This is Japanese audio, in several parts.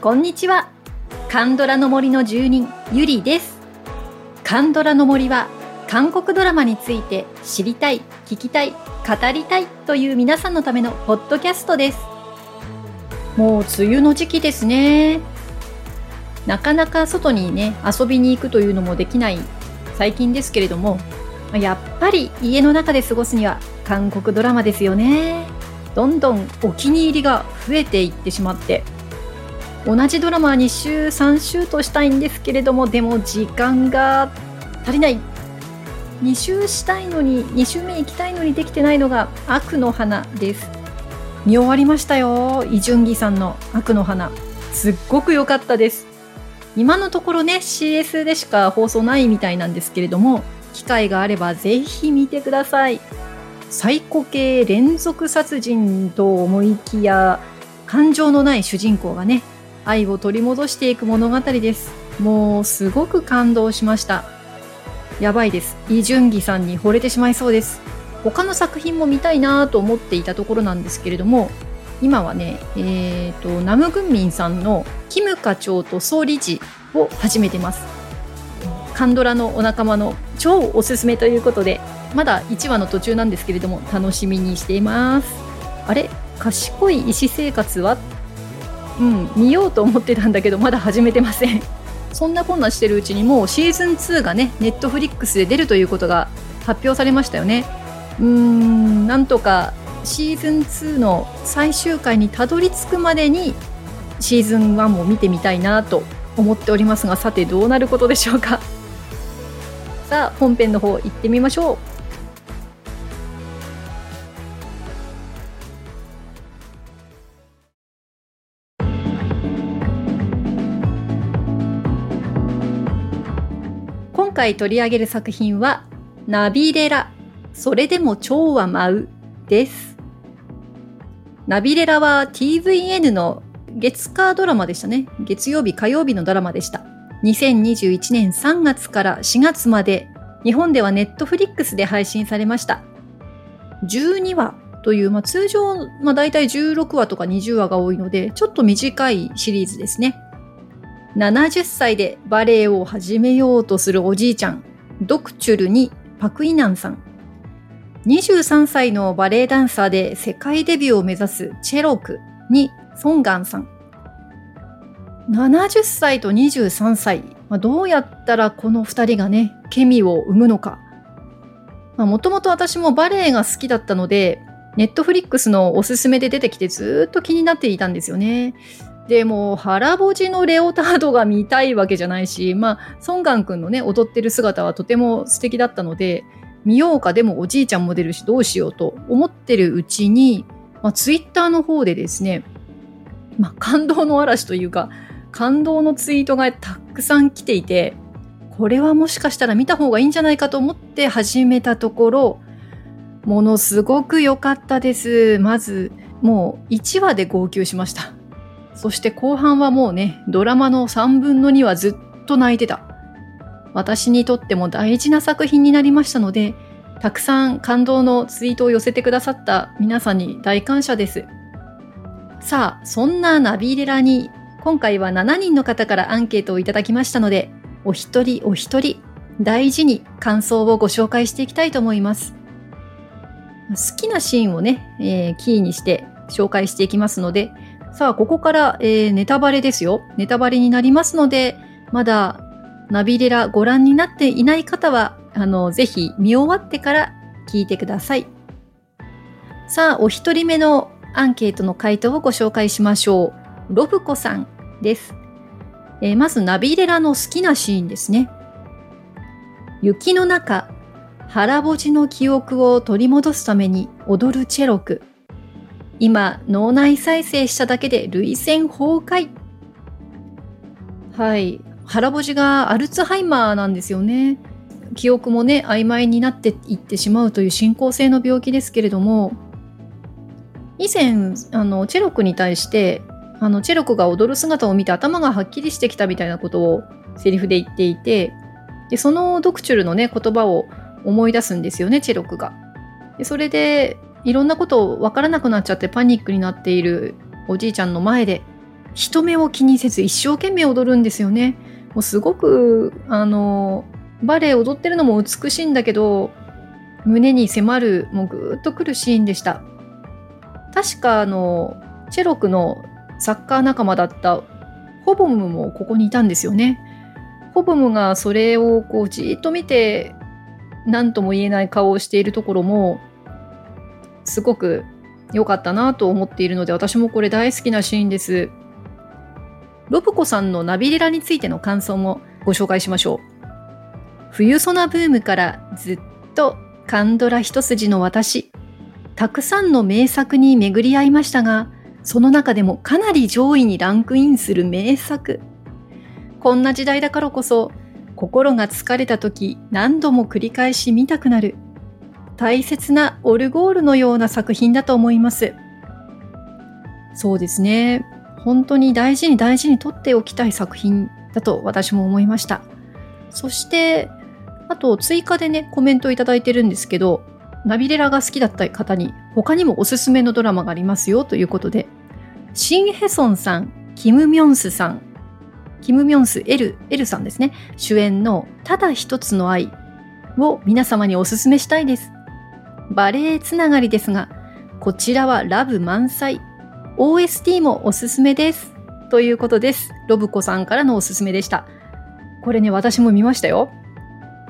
こんにちは。カンドラの森の住人ゆりです。カンドラの森は韓国ドラマについて知りたい聞きたい語りたいという皆さんのためのポッドキャストです。もう梅雨の時期ですね。なかなか外にね遊びに行くというのもできない最近ですけれどもやっぱり家の中で過ごすには韓国ドラマですよね。どんどんお気に入りが増えていってしまって同じドラマ2週3週としたいんですけれどもでも時間が足りない。2週したいのに2週目行きたいのにできてないのが悪の花です。見終わりましたよイ・ジュンギさんの悪の花。すっごく良かったです。今のところね CS でしか放送ないみたいなんですけれども機会があればぜひ見てください。サイコ系連続殺人と思いきや感情のない主人公がね愛を取り戻していく物語です。もうすごく感動しました。やばいです。イ・ジュンギさんに惚れてしまいそうです。他の作品も見たいなと思っていたところなんですけれども今はね、えーと、ナム・グンミンさんの「キム課長と総理事」を始めてます。カンドラのお仲間の超おすすめということでまだ1話の途中なんですけれども楽しみにしています。あれ？賢い医師生活は？うん見ようと思ってたんだけどまだ始めてません。そんなこんなしてるうちにもうシーズン2がねネットフリックスで出るということが発表されましたよね。うーんなんとかシーズン2の最終回にたどり着くまでにシーズン1も見てみたいなと思っておりますがさてどうなることでしょうか。さあ本編の方行ってみましょう。回取り上げる作品はナビレラそれでも蝶は舞うですナビレラは TVN の月火ドラマでしたね。月曜日、火曜日のドラマでした。2021年3月から4月まで、日本ではネットフリックスで配信されました。12話という、まあ、通常、まあ、大体16話とか20話が多いので、ちょっと短いシリーズですね。70歳でバレエを始めようとするおじいちゃん、ドクチュルにパクイナンさん。23歳のバレエダンサーで世界デビューを目指すチェロクにソンガンさん。70歳と23歳、まあ、どうやったらこの2人がね、ケミを生むのか。もともと私もバレエが好きだったので、ネットフリックスのおすすめで出てきてずっと気になっていたんですよね。でも、腹ぼじのレオタードが見たいわけじゃないし、まあ、ソンガン君のね、踊ってる姿はとても素敵だったので、見ようかでもおじいちゃんも出るしどうしようと思ってるうちに、まあ、ツイッターの方でですね、まあ、感動の嵐というか感動のツイートがたくさん来ていてこれはもしかしたら見た方がいいんじゃないかと思って始めたところものすごく良かったです。まずもう1話で号泣しました。そして後半はもうねドラマの3分の2はずっと泣いてた私にとっても大事な作品になりましたので、たくさん感動のツイートを寄せてくださった皆さんに大感謝です。さあ、そんなナビレラに、今回は7人の方からアンケートをいただきましたので、お一人お一人、大事に感想をご紹介していきたいと思います。好きなシーンをね、えー、キーにして紹介していきますので、さあ、ここから、えー、ネタバレですよ。ネタバレになりますので、まだナビレラご覧になっていない方は、あの、ぜひ見終わってから聞いてください。さあ、お一人目のアンケートの回答をご紹介しましょう。ロブコさんです。えー、まず、ナビレラの好きなシーンですね。雪の中、腹ぼじの記憶を取り戻すために踊るチェロク。今、脳内再生しただけで涙腺崩壊。はい。腹ぼじがアルツハイマーなんですよね。記憶もね、曖昧になっていってしまうという進行性の病気ですけれども、以前、あの、チェロクに対して、あの、チェロクが踊る姿を見て頭がはっきりしてきたみたいなことをセリフで言っていて、で、そのドクチュルのね、言葉を思い出すんですよね、チェロクが。でそれで、いろんなことを分からなくなっちゃってパニックになっているおじいちゃんの前で、人目を気にせず一生懸命踊るんですよね。もうすごく、あの、バレエ踊ってるのも美しいんだけど、胸に迫る、もうぐーっとくるシーンでした。確か、あの、チェロクのサッカー仲間だったホボムもここにいたんですよね。ホボムがそれをこうじーっと見て、何とも言えない顔をしているところも、すごく良かったなと思っているので、私もこれ大好きなシーンです。ロブコさんのナビレラについての感想もご紹介しましょう。冬ソナブームからずっとカンドラ一筋の私。たくさんの名作に巡り合いましたが、その中でもかなり上位にランクインする名作。こんな時代だからこそ、心が疲れた時何度も繰り返し見たくなる。大切なオルゴールのような作品だと思います。そうですね。本当に大事に大事にとっておきたい作品だと私も思いました。そして、あと追加でね、コメントいただいてるんですけど、ナビレラが好きだった方に他にもおすすめのドラマがありますよということで、シン・ヘソンさん、キム・ミョンスさん、キム・ミョンス、エル、エルさんですね、主演のただ一つの愛を皆様におすすめしたいです。バレエつながりですが、こちらはラブ満載。OST もおすすめです。ということです。ロブコさんからのおすすめでした。これね、私も見ましたよ。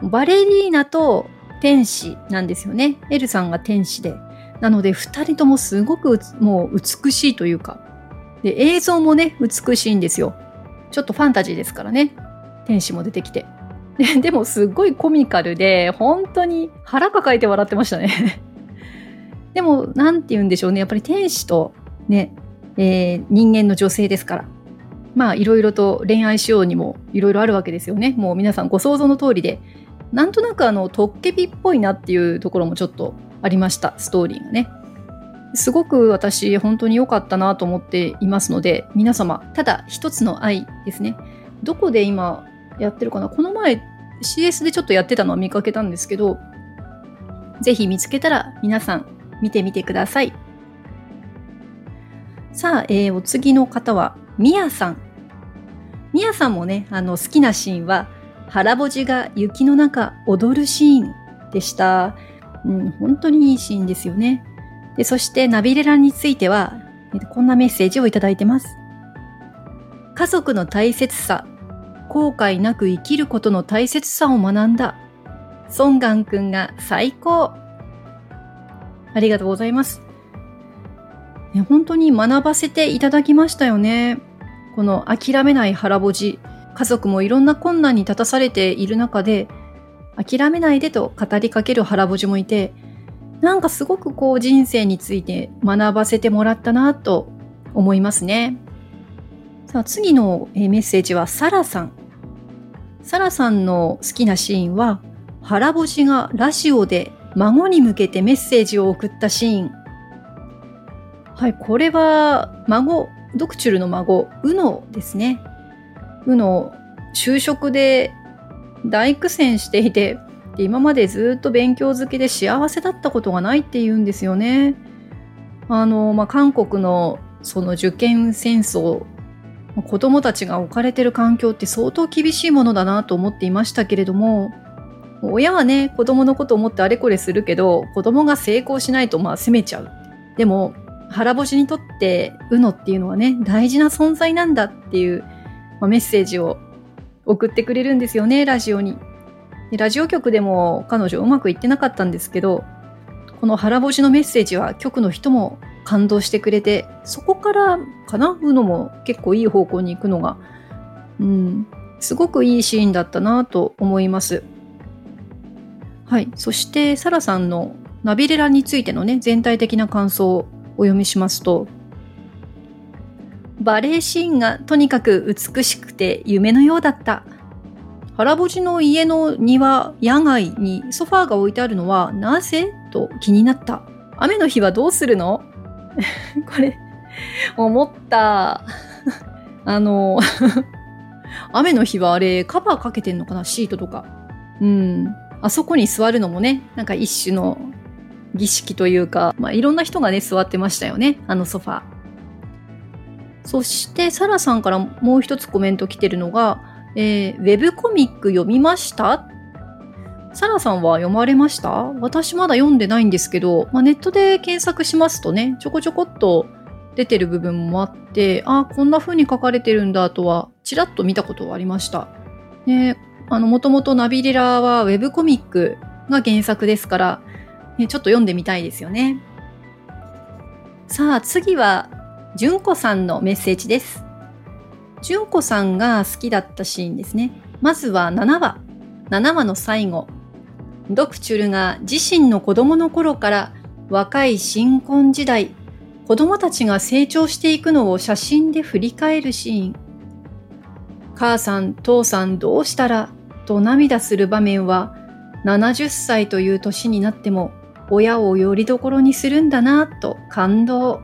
バレリーナと天使なんですよね。エルさんが天使で。なので、二人ともすごくもう美しいというか。で、映像もね、美しいんですよ。ちょっとファンタジーですからね。天使も出てきて。でもすっごいコミカルで、本当に腹抱えて笑ってましたね でも、なんて言うんでしょうね。やっぱり天使とね、えー、人間の女性ですから。まあ、いろいろと恋愛仕様にもいろいろあるわけですよね。もう皆さんご想像の通りで、なんとなくあの、トッケビっぽいなっていうところもちょっとありました。ストーリーがね。すごく私、本当に良かったなと思っていますので、皆様、ただ一つの愛ですね。どこで今やってるかなこの前 CS でちょっとやってたのは見かけたんですけど、ぜひ見つけたら皆さん見てみてください。さあ、えー、お次の方は、みやさん。みやさんもね、あの、好きなシーンは、腹ぼじが雪の中踊るシーンでした。うん、本当にいいシーンですよね。で、そしてナビレラについては、こんなメッセージをいただいてます。家族の大切さ後悔なく生きることの大切さを学んだ。ソンガンくんが最高。ありがとうございます。本当に学ばせていただきましたよね。この諦めない腹ぼじ。家族もいろんな困難に立たされている中で、諦めないでと語りかける腹ぼじもいて、なんかすごくこう人生について学ばせてもらったなと思いますね。さあ次のメッセージはサラさん。サラさんの好きなシーンは、腹干しがラジオで孫に向けてメッセージを送ったシーン。はい、これは孫、ドクチュルの孫、ウノですね。ウノ、就職で大苦戦していて、今までずっと勉強好きで幸せだったことがないって言うんですよね。あの、まあ、韓国のその受験戦争子供たちが置かれてる環境って相当厳しいものだなと思っていましたけれども、親はね、子供のことを思ってあれこれするけど、子供が成功しないとまあ責めちゃう。でも、腹干しにとって、うのっていうのはね、大事な存在なんだっていう、まあ、メッセージを送ってくれるんですよね、ラジオに。でラジオ局でも彼女うまくいってなかったんですけど、この腹干しのメッセージは局の人も感動してくれて、そこからかな？うのも結構いい方向に行くのが、うん、すごくいいシーンだったなと思います。はい。そして、サラさんのナビレラについてのね、全体的な感想をお読みしますと、バレエシーンがとにかく美しくて夢のようだった。原ぼじの家の庭、野外にソファーが置いてあるのはなぜ？と気になった。雨の日はどうするの？これ、思った。あの、雨の日はあれ、カバーかけてんのかな？シートとか。うん。あそこに座るのもね、なんか一種の儀式というか、まあ、いろんな人がね、座ってましたよね。あのソファー。そしてサラさんからもう一つコメント来てるのが、えー、ウェブコミック読みました？サラさんは読まれました？私まだ読んでないんですけど、まあ、ネットで検索しますとね、ちょこちょこっと出てる部分もあって、ああ、こんな風に書かれてるんだとは、ちらっと見たことはありました。ね、あの、もともとナビリラはウェブコミックが原作ですから、ね、ちょっと読んでみたいですよね。さあ、次は、純子さんのメッセージです。純子さんが好きだったシーンですね。まずは7話。7話の最後。ドクチュルが自身の子供の頃から若い新婚時代、子供たちが成長していくのを写真で振り返るシーン。母さん、父さんどうしたらと涙する場面は70歳という年になっても親をよりどころにするんだなと感動。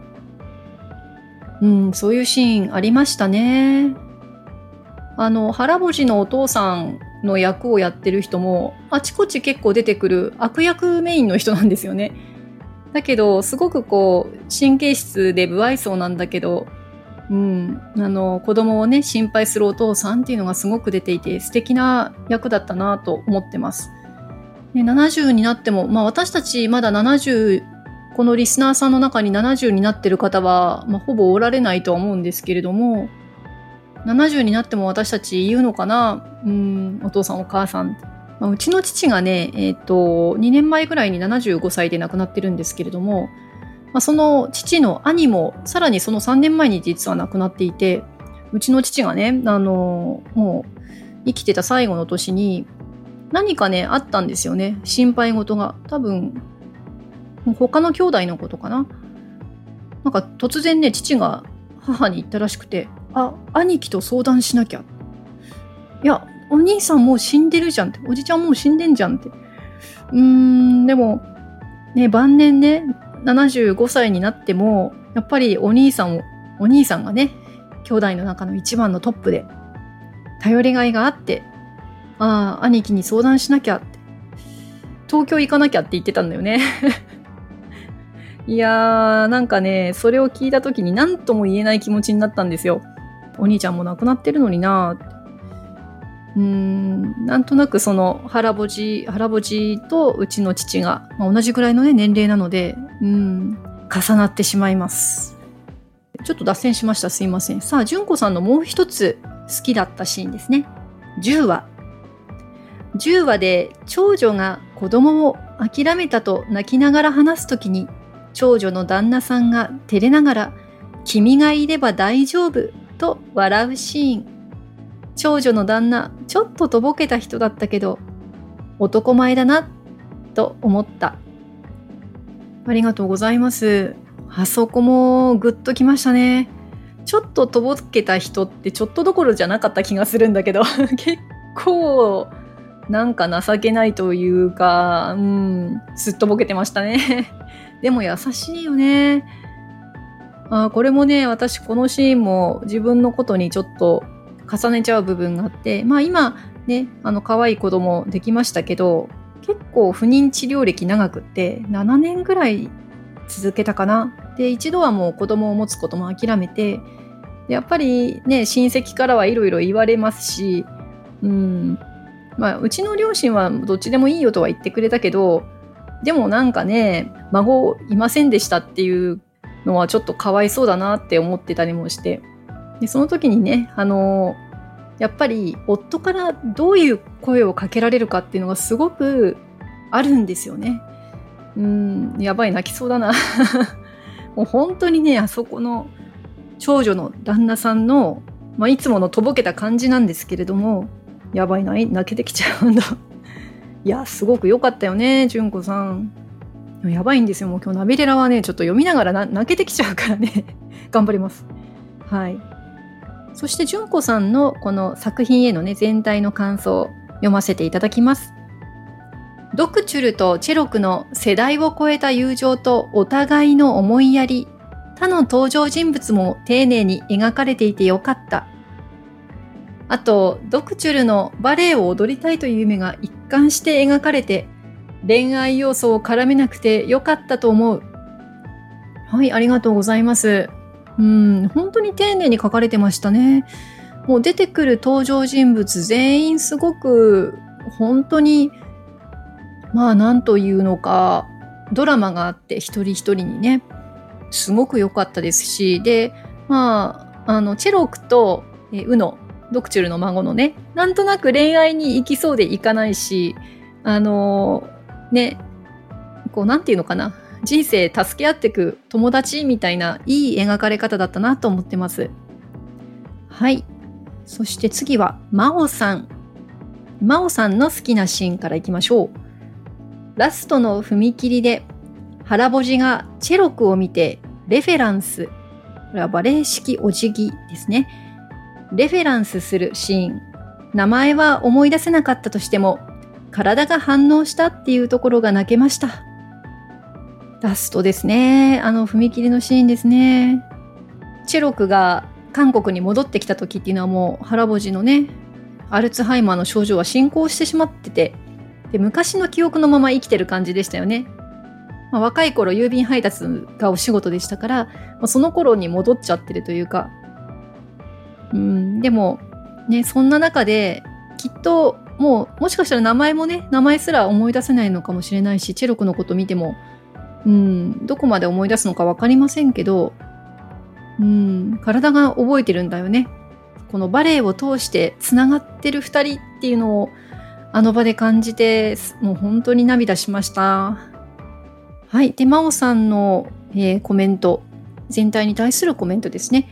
うん、そういうシーンありましたね。あの、腹ぼじのお父さんの役をやってる人も、あちこち結構出てくる悪役メインの人なんですよね。だけど、すごくこう、神経質で不愛想なんだけど、うん、あの、子供をね、心配するお父さんっていうのがすごく出ていて、素敵な役だったなと思ってます。70になっても、まあ私たちまだ70、このリスナーさんの中に70になってる方は、まあ、ほぼおられないとは思うんですけれども、70になっても私たち言うのかなうん、お父さんお母さん。まあ、うちの父がね、えっ、ー、と、2年前ぐらいに75歳で亡くなってるんですけれども、まあ、その父の兄も、さらにその3年前に実は亡くなっていて、うちの父がね、あの、もう生きてた最後の年に、何かね、あったんですよね。心配事が。多分、他の兄弟のことかな。なんか突然ね、父が母に言ったらしくて、あ、兄貴と相談しなきゃ。いや、お兄さんもう死んでるじゃんって。おじちゃんもう死んでんじゃんって。うーん、でも、ね、晩年ね、75歳になっても、やっぱりお兄さんを、お兄さんがね、兄弟の中の一番のトップで、頼りがいがあって、ああ、兄貴に相談しなきゃって。東京行かなきゃって言ってたんだよね いやー、なんかね、それを聞いた時に何とも言えない気持ちになったんですよ。お兄ちゃんも亡くなってるのになーって。うん、なんとなくその腹ぼじ、腹ぼじとうちの父が、まあ、同じぐらいのね、年齢なので、うん、重なってしまいます。ちょっと脱線しました。すいません。さあ、純子さんのもう一つ好きだったシーンですね。10話。10話で長女が子供を諦めたと泣きながら話すときに、長女の旦那さんが照れながら、君がいれば大丈夫と笑うシーン。長女の旦那、ちょっととぼけた人だったけど、男前だな、と思った。ありがとうございます。あそこもぐっときましたね。ちょっととぼけた人ってちょっとどころじゃなかった気がするんだけど、結構なんか情けないというか、うん、すっとぼけてましたね。でも優しいよね。あこれもね、私このシーンも自分のことにちょっと重ねちゃう部分があって、まあ今ね、あの可愛い子供できましたけど、結構不妊治療歴長くって7年ぐらい続けたかな。で、一度はもう子供を持つことも諦めて、やっぱりね、親戚からはいろいろ言われますし、うん、まあ、うちの両親はどっちでもいいよとは言ってくれたけど、でもなんかね、孫いませんでしたっていうのはちょっとかわいそうだなって思ってたりもして。で、その時にね、あのやっぱり夫からどういう声をかけられるかっていうのがすごくあるんですよね。うん、やばい、泣きそうだな。もう本当にね、あそこの長女の旦那さんの、まあ、いつものとぼけた感じなんですけれども、やばいな、泣けてきちゃうんだ。いや、すごく良かったよね、純子さん。やばいんですよ。もう今日ナビレラはね、ちょっと読みながら泣けてきちゃうからね。頑張ります。はい。そして純子さんのこの作品へのね、全体の感想を読ませていただきます。ドクチュルとチェロクの世代を超えた友情とお互いの思いやり、他の登場人物も丁寧に描かれていてよかった。あと、ドクチュルのバレエを踊りたいという夢が一貫して描かれて、恋愛要素を絡めなくてよかったと思う。はい、ありがとうございます。うん。本当に丁寧に書かれてましたね。もう出てくる登場人物全員すごく本当にまあ何というのかドラマがあって一人一人にねすごく良かったですしでまああのチェロクとえウノドクチュルの孫のねなんとなく恋愛に行きそうでいかないしあのねこうなんていうのかな人生助け合ってく友達みたいないい描かれ方だったなと思ってます。はい。そして次は真央さん。真央さんの好きなシーンからいきましょう。ラストの踏切で腹ぼじがチェロクを見てレフェランス。これはバレエ式お辞儀ですね。レフェランスするシーン。名前は思い出せなかったとしても体が反応したっていうところが泣けました。ラストですね。あの踏切のシーンですね。チェロクが韓国に戻ってきた時っていうのはもう腹ぼじのねアルツハイマーの症状は進行してしまっててで昔の記憶のまま生きてる感じでしたよね、まあ、若い頃郵便配達がお仕事でしたから、まあ、その頃に戻っちゃってるというか。うん。でもねそんな中できっともうもしかしたら名前もね名前すら思い出せないのかもしれないしチェロクのこと見てもうん。どこまで思い出すのか分かりませんけどうん。体が覚えてるんだよね。このバレエを通してつながってる2人っていうのをあの場で感じてもう本当に涙しました。はい。で真央さんの、えー、コメント。全体に対するコメントですね。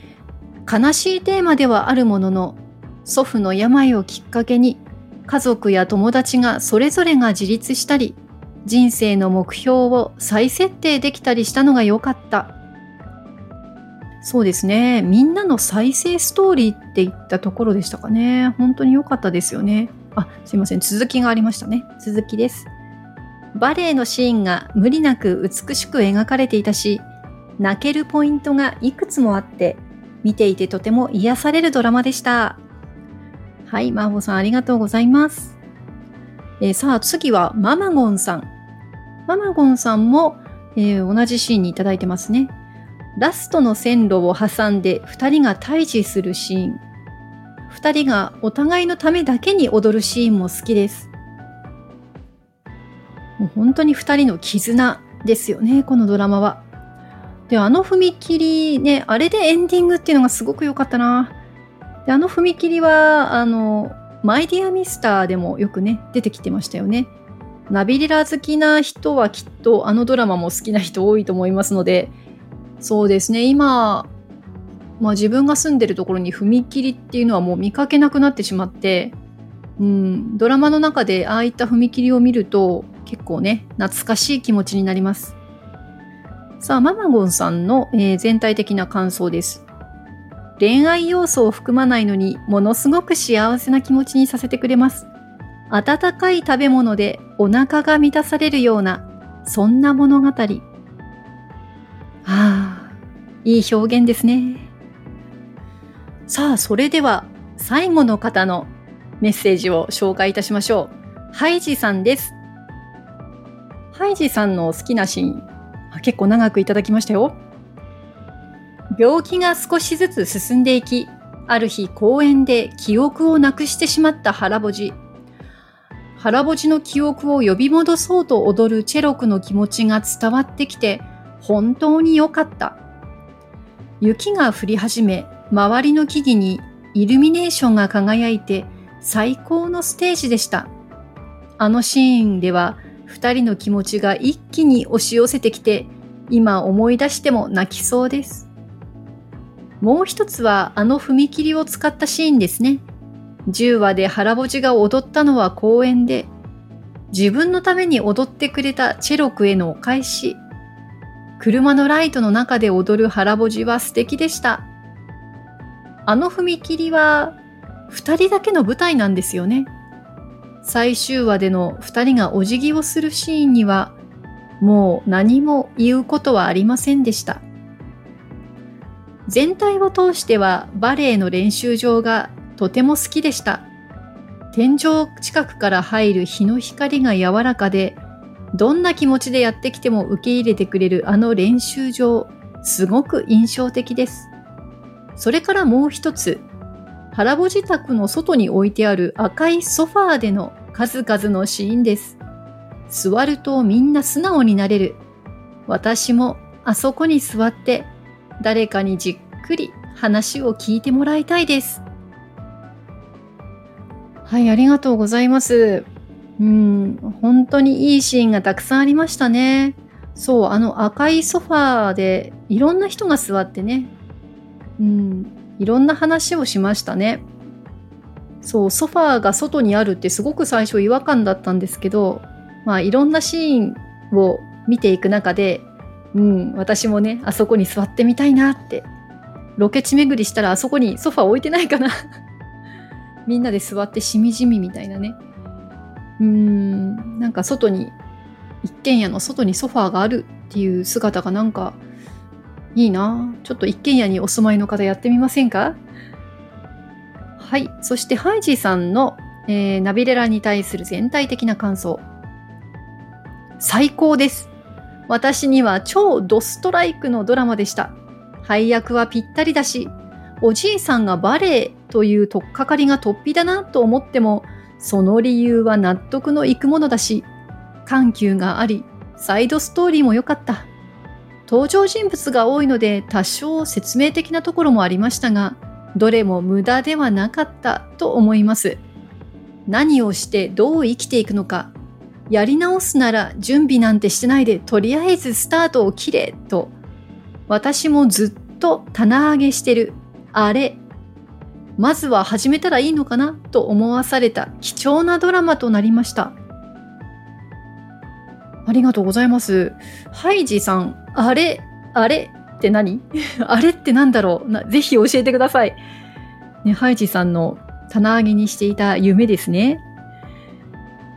悲しいテーマではあるものの祖父の病をきっかけに家族や友達がそれぞれが自立したり人生の目標を再設定できたりしたのが良かった。そうですね。みんなの再生ストーリーっていったところでしたかね。本当に良かったですよね。あすいません。続きがありましたね。続きです。バレエのシーンが無理なく美しく描かれていたし泣けるポイントがいくつもあって見ていてとても癒されるドラマでした。はい、マーボさんありがとうございます。えー、さあ次はママゴンさん。ママゴンさんも、えー、同じシーンにいただいてますね。ラストの線路を挟んで2人が対峙するシーン。2人がお互いのためだけに踊るシーンも好きです。もう本当に2人の絆ですよね、このドラマは。で、あの踏切ね、あれでエンディングっていうのがすごく良かったな。で、あの踏切は、あの、マイディアミスターでもよくね、出てきてましたよね。ナビリラ好きな人はきっとあのドラマも好きな人多いと思いますので、そうですね、今、まあ自分が住んでるところに踏切っていうのはもう見かけなくなってしまって、うん、ドラマの中でああいった踏切を見ると結構ね、懐かしい気持ちになります。さあ、ママゴンさんの、えー、全体的な感想です。恋愛要素を含まないのにものすごく幸せな気持ちにさせてくれます。温かい食べ物でお腹が満たされるような、そんな物語。はあ、いい表現ですね。さあ、それでは最後の方のメッセージを紹介いたしましょう。ハイジさんです。ハイジさんの好きなシーン、結構長くいただきましたよ。病気が少しずつ進んでいき、ある日公園で記憶をなくしてしまった腹ぼじ。腹ぼじの記憶を呼び戻そうと踊るチェロクの気持ちが伝わってきて、本当に良かった。雪が降り始め、周りの木々にイルミネーションが輝いて最高のステージでした。あのシーンでは二人の気持ちが一気に押し寄せてきて、今思い出しても泣きそうです。もう一つはあの踏切を使ったシーンですね。10話で腹ぼじが踊ったのは公園で、自分のために踊ってくれたチェロクへのお返し。車のライトの中で踊る腹ぼじは素敵でした。あの踏切は2人だけの舞台なんですよね。最終話での2人がお辞儀をするシーンにはもう何も言うことはありませんでした全体を通してはバレエの練習場がとても好きでした天井近くから入る日の光が柔らかでどんな気持ちでやってきても受け入れてくれるあの練習場すごく印象的ですそれからもう一つ、原母自宅の外に置いてある赤いソファーでの数々のシーンです。座るとみんな素直になれる。私もあそこに座って誰かにじっくり話を聞いてもらいたいです。はい、ありがとうございます。うん、本当にいいシーンがたくさんありましたね。そう、あの赤いソファーでいろんな人が座ってね、うん、いろんな話をしましたね。そう、ソファーが外にあるってすごく最初違和感だったんですけど、まあいろんなシーンを見ていく中で、うん、私もね、あそこに座ってみたいなって。ロケ地巡りしたらあそこにソファー置いてないかなみんなで座ってしみじみみたいなね。うーん、なんか外に、一軒家の外にソファーがあるっていう姿がなんかいいなちょっと一軒家にお住まいの方やってみませんか？はい。そしてハイジさんの、えー、ナビレラに対する全体的な感想。最高です。私には超ドストライクのドラマでした。配役はぴったりだし、おじいさんがバレエという取っかかりが突飛だなと思っても、その理由は納得のいくものだし、緩急があり、サイドストーリーも良かった。登場人物が多いので多少説明的なところもありましたが、どれも無駄ではなかったと思います。何をしてどう生きていくのか、やり直すなら準備なんてしてないでとりあえずスタートを切れと、私もずっと棚上げしてる、あれ、まずは始めたらいいのかなと思わされた貴重なドラマとなりました。ありがとうございます。ハイジさん、あれ、あれって何？あれって何だろう？なぜひ教えてください。ね、ハイジさんの棚上げにしていた夢ですね。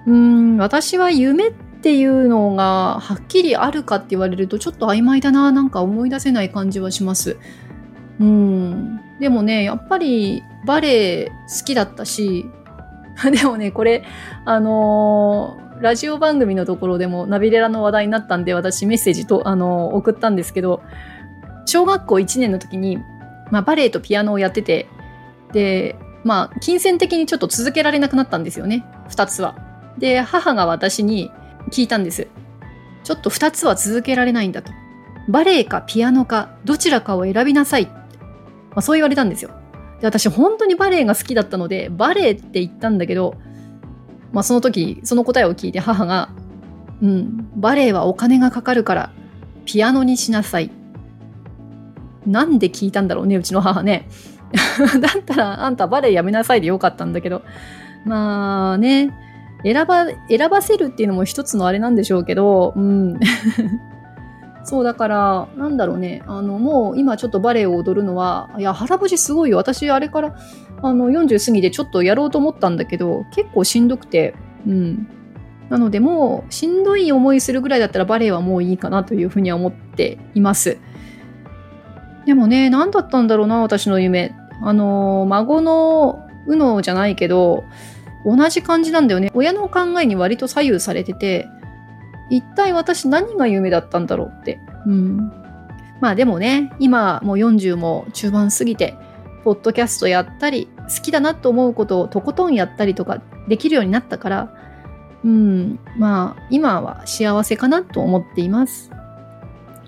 うーん、私は夢っていうのがはっきりあるかって言われるとちょっと曖昧だな。なんか思い出せない感じはします。うん。でもね、やっぱりバレエ好きだったし、でもね、これ、あのー、ラジオ番組のところでもナビレラの話題になったんで、私メッセージと、あのー、送ったんですけど、小学校1年の時に、まあ、バレエとピアノをやってて、で、まあ、金銭的にちょっと続けられなくなったんですよね、2つは。で、母が私に聞いたんです。ちょっと2つは続けられないんだと。バレエかピアノか、どちらかを選びなさい。まあ、そう言われたんですよ。で私本当にバレエが好きだったのでバレエって言ったんだけど、まあ、その時その答えを聞いて母が「うんバレエはお金がかかるからピアノにしなさい」なんで聞いたんだろうねうちの母ね。だったらあんたバレエやめなさいでよかったんだけど。まあね選ば選ばせるっていうのも一つのあれなんでしょうけどうん。そうだから、なんだろうね、あの、もう今ちょっとバレエを踊るのは、いや、腹節すごいよ。私、あれから、あの、40過ぎてちょっとやろうと思ったんだけど、結構しんどくて、うん。なので、もう、しんどい思いするぐらいだったらバレエはもういいかなというふうには思っています。でもね、何だったんだろうな、私の夢。あの、孫のうのじゃないけど、同じ感じなんだよね。親の考えに割と左右されてて、一体私何が夢だったんだろうって。うん。まあでもね、今もう40も中盤過ぎて、ポッドキャストやったり、好きだなと思うことをとことんやったりとかできるようになったから、うん、まあ今は幸せかなと思っています。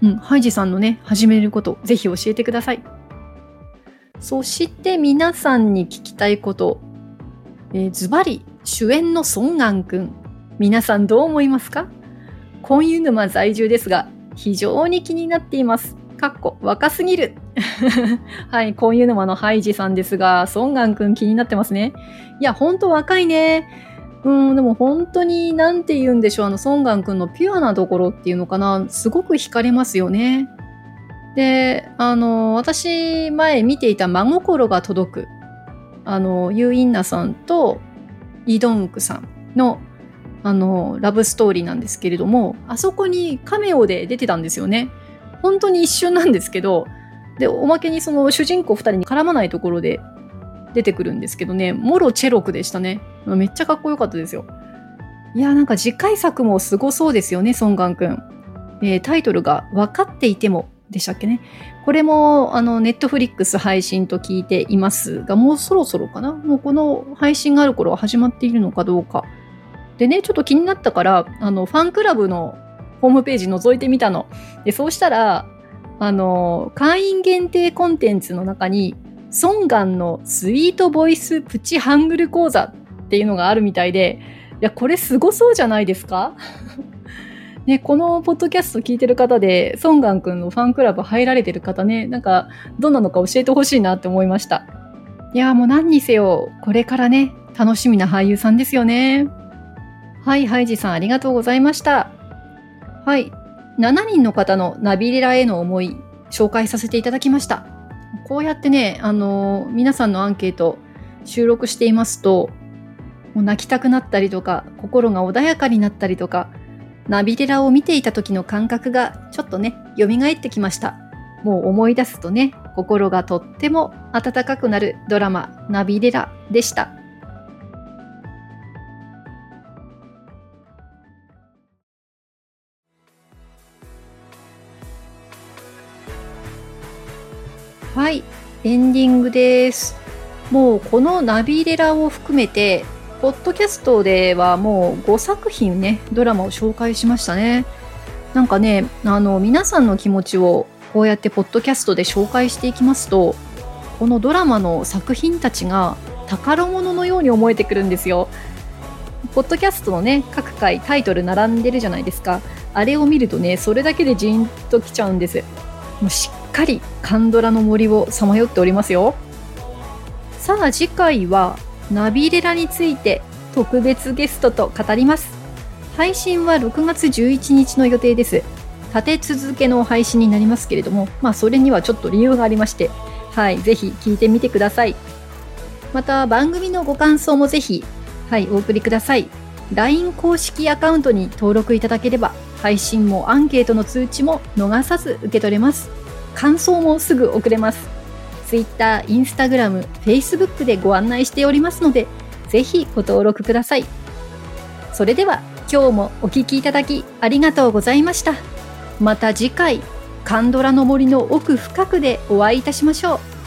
うん、ハイジさんのね、始めること、ぜひ教えてください。そして皆さんに聞きたいこと、えー、ズバリ主演のソンガン君、皆さんどう思いますか？コンユ沼在住ですが、非常に気になっています。かっこ若すぎる。はい、コンユ沼のハイジさんですが、ソンガンくん気になってますね。いや、ほんと若いね。うん、でも本当に、なんて言うんでしょう、あの、ソンガンくんのピュアなところっていうのかな、すごく惹かれますよね。で、あの、私、前見ていた真心が届く、あの、ユーインナさんとイドンクさんのあのラブストーリーなんですけれどもあそこにカメオで出てたんですよね。本当に一瞬なんですけどでおまけにその主人公2人に絡まないところで出てくるんですけどね。もろチェロクでしたね。めっちゃかっこよかったですよ。いやなんか次回作もすごそうですよねソンガンくん、えー、タイトルが「分かっていてもでしたっけね。これも、あの、ネットフリックス配信と聞いていますが、もうそろそろかな。もうこの配信がある頃は始まっているのかどうか。でね、ちょっと気になったから、あの、ファンクラブのホームページ覗いてみたの。で、そうしたら、あの、会員限定コンテンツの中に、ソンガンのスイートボイスプチハングル講座っていうのがあるみたいで、いや、これすごそうじゃないですか？ね、このポッドキャスト聞いてる方で、ソンガン君のファンクラブ入られてる方ね、なんか、どんなのか教えてほしいなって思いました。いやもう何にせよ、これからね、楽しみな俳優さんですよね。はい、ハイジさんありがとうございました。はい、7人の方のナビレラへの思い、紹介させていただきました。こうやってね、あのー、皆さんのアンケート収録していますと、もう泣きたくなったりとか、心が穏やかになったりとか、ナビレラを見ていた時の感覚がちょっとね、蘇ってきました。もう思い出すとね、心がとっても温かくなるドラマ、ナビレラでした。はい、エンディングです。もうこのナビレラを含めてポッドキャストではもう5作品ね、ドラマを紹介しましたね。なんかね、あの、皆さんの気持ちをこうやってポッドキャストで紹介していきますと、このドラマの作品たちが宝物のように思えてくるんですよ。ポッドキャストのね、各回タイトル並んでるじゃないですか。あれを見るとね、それだけでジーンときちゃうんです。もうしかりカンドラの森をさまよっておりますよ。さあ次回はナビレラについて特別ゲストと語ります。配信は6月11日の予定です。立て続けの配信になりますけれども、まあそれにはちょっと理由がありまして、はい、ぜひ聞いてみてください。また番組のご感想もぜひ、はい、お送りください。LINE 公式アカウントに登録いただければ、配信もアンケートの通知も逃さず受け取れます。感想もすぐ送れます。Twitter、Instagram、Facebook でご案内しておりますので、ぜひご登録ください。それでは今日もお聴きいただきありがとうございました。また次回、カンドラの森の奥深くでお会いいたしましょう。